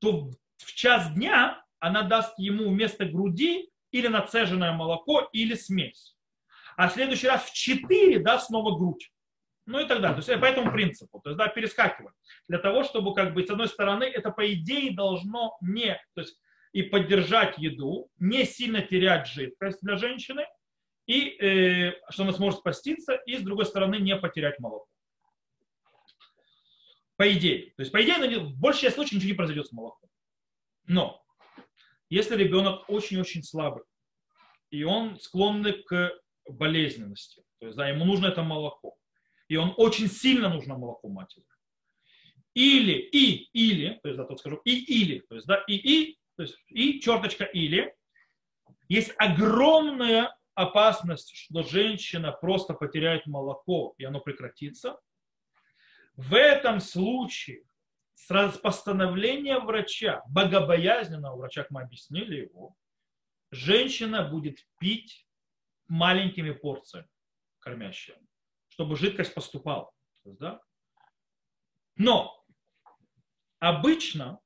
то в час дня она даст ему вместо груди или нацеженное молоко, или смесь. А в следующий раз в 4 даст снова грудь. Ну и так далее. То есть по этому принципу. То есть, да, перескакивать. Для того, чтобы, как бы, с одной стороны, это по идее должно не, то есть и поддержать еду, не сильно терять жидкость для женщины, и э, что она сможет спаститься, и с другой стороны не потерять молоко. По идее. То есть, по идее, в большей части случаев ничего не произойдет с молоком. Но если ребенок очень-очень слабый, и он склонный к болезненности, то есть да, ему нужно это молоко, и он очень сильно нужно молоко матери. Или, и, или, то есть, да, тут скажу, и, или, то есть, да, и, и, то есть и черточка или, есть огромная опасность, что женщина просто потеряет молоко, и оно прекратится. В этом случае с постановления врача, богобоязненного врача, как мы объяснили его, женщина будет пить маленькими порциями, кормящая, чтобы жидкость поступала. Да? Но обычно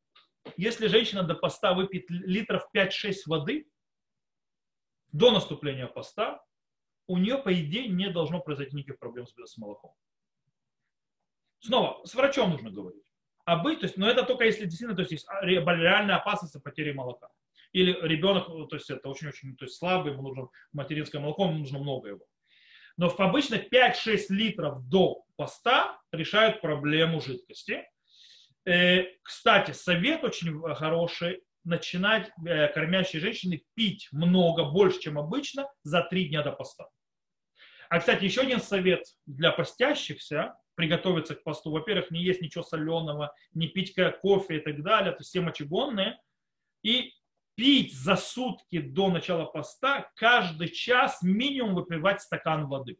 если женщина до поста выпьет литров 5-6 воды, до наступления поста, у нее, по идее, не должно произойти никаких проблем с молоком. Снова, с врачом нужно говорить. А быть, то есть, но это только если действительно то есть, есть реальная опасность потери молока. Или ребенок, то есть это очень-очень то есть, слабый, ему нужно материнское молоко, ему нужно много его. Но обычно 5-6 литров до поста решают проблему жидкости. Э, кстати, совет очень хороший начинать э, кормящие женщины пить много, больше, чем обычно, за три дня до поста. А, кстати, еще один совет для постящихся, приготовиться к посту. Во-первых, не есть ничего соленого, не пить кофе и так далее, то есть все мочегонные. И пить за сутки до начала поста каждый час минимум выпивать стакан воды.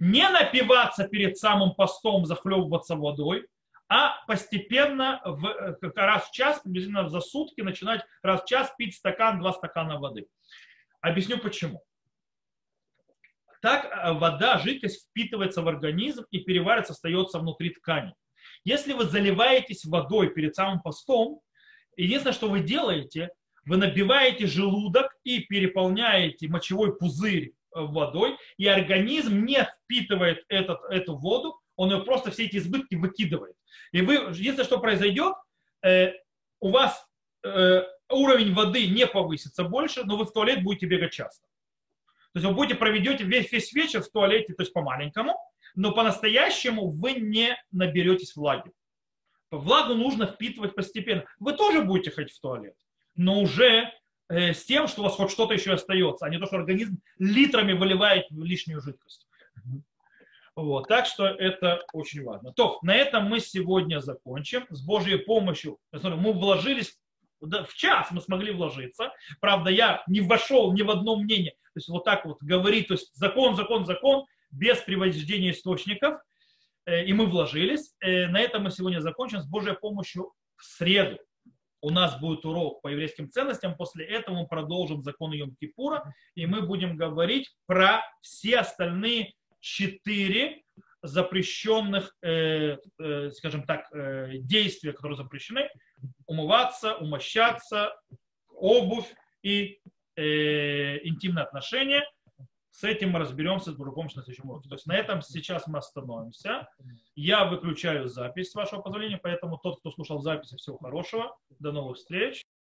Не напиваться перед самым постом, захлебываться водой, а постепенно в, э, раз в час, приблизительно за сутки, начинать раз в час пить стакан, два стакана воды. Объясню почему. Так э, вода, жидкость впитывается в организм и переваривается, остается внутри ткани. Если вы заливаетесь водой перед самым постом, единственное, что вы делаете, вы набиваете желудок и переполняете мочевой пузырь э, водой, и организм не впитывает этот, эту воду, он ее просто все эти избытки выкидывает. И вы, единственное, что произойдет, э, у вас э, уровень воды не повысится больше, но вы в туалет будете бегать часто. То есть вы будете проведете весь, весь вечер в туалете, то есть по-маленькому, но по-настоящему вы не наберетесь влаги. Влагу нужно впитывать постепенно. Вы тоже будете ходить в туалет, но уже э, с тем, что у вас хоть что-то еще остается, а не то, что организм литрами выливает лишнюю жидкость. Вот, так что это очень важно. То, на этом мы сегодня закончим. С Божьей помощью, мы вложились в час мы смогли вложиться. Правда, я не вошел ни в одно мнение. То есть вот так вот говорить, то есть закон, закон, закон, без привождения источников. Э, и мы вложились. Э, на этом мы сегодня закончим. С Божьей помощью в среду у нас будет урок по еврейским ценностям. После этого мы продолжим закон Йом-Кипура. И мы будем говорить про все остальные четыре запрещенных, э, э, скажем так, э, действия, которые запрещены. Умываться, умощаться, обувь и э, интимные отношения. С этим мы разберемся с другом на следующем уроке. То есть на этом сейчас мы остановимся. Я выключаю запись, с вашего позволения, поэтому тот, кто слушал запись, всего хорошего. До новых встреч.